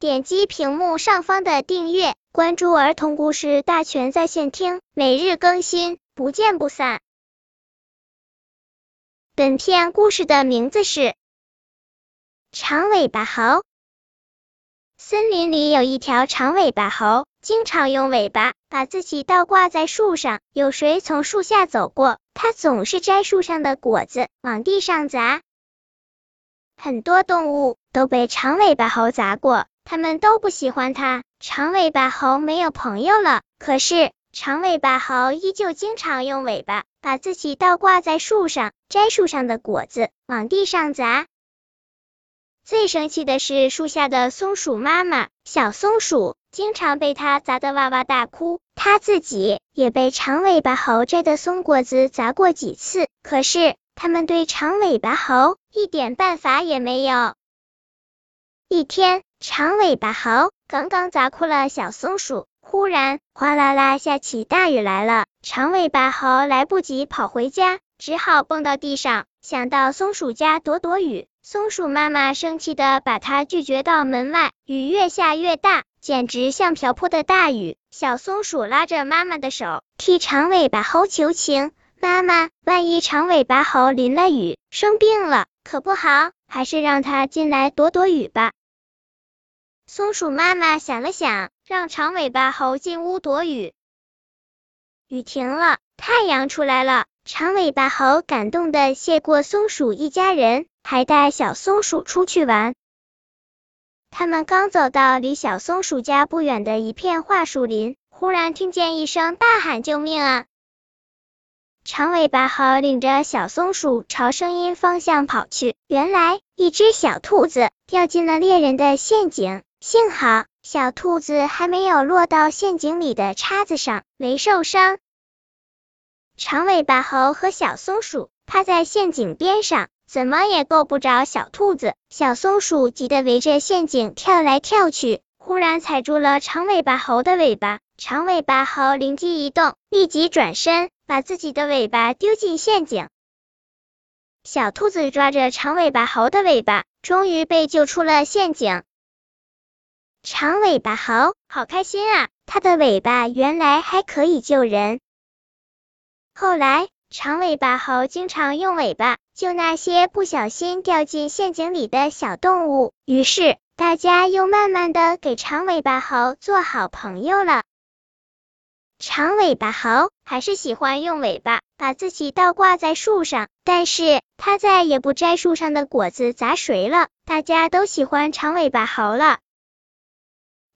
点击屏幕上方的订阅，关注儿童故事大全在线听，每日更新，不见不散。本片故事的名字是长尾巴猴。森林里有一条长尾巴猴，经常用尾巴把自己倒挂在树上。有谁从树下走过，它总是摘树上的果子往地上砸。很多动物都被长尾巴猴砸过，它们都不喜欢它。长尾巴猴没有朋友了，可是长尾巴猴依旧经常用尾巴把自己倒挂在树上，摘树上的果子往地上砸。最生气的是树下的松鼠妈妈，小松鼠经常被它砸得哇哇大哭。它自己也被长尾巴猴摘的松果子砸过几次，可是。他们对长尾巴猴一点办法也没有。一天，长尾巴猴刚刚砸哭了小松鼠，忽然哗啦啦下起大雨来了。长尾巴猴来不及跑回家，只好蹦到地上，想到松鼠家躲躲雨。松鼠妈妈生气的把它拒绝到门外。雨越下越大，简直像瓢泼的大雨。小松鼠拉着妈妈的手，替长尾巴猴求情。妈妈，万一长尾巴猴淋了雨生病了，可不好，还是让它进来躲躲雨吧。松鼠妈妈想了想，让长尾巴猴进屋躲雨。雨停了，太阳出来了，长尾巴猴感动的谢过松鼠一家人，还带小松鼠出去玩。他们刚走到离小松鼠家不远的一片桦树林，忽然听见一声大喊：“救命啊！”长尾巴猴领着小松鼠朝声音方向跑去，原来一只小兔子掉进了猎人的陷阱，幸好小兔子还没有落到陷阱里的叉子上，没受伤。长尾巴猴和小松鼠趴在陷阱边上，怎么也够不着小兔子。小松鼠急得围着陷阱跳来跳去，忽然踩住了长尾巴猴的尾巴。长尾巴猴灵机一动，立即转身。把自己的尾巴丢进陷阱，小兔子抓着长尾巴猴的尾巴，终于被救出了陷阱。长尾巴猴好开心啊，它的尾巴原来还可以救人。后来，长尾巴猴经常用尾巴救那些不小心掉进陷阱里的小动物，于是大家又慢慢的给长尾巴猴做好朋友了。长尾巴猴还是喜欢用尾巴把自己倒挂在树上，但是它再也不摘树上的果子砸谁了。大家都喜欢长尾巴猴了。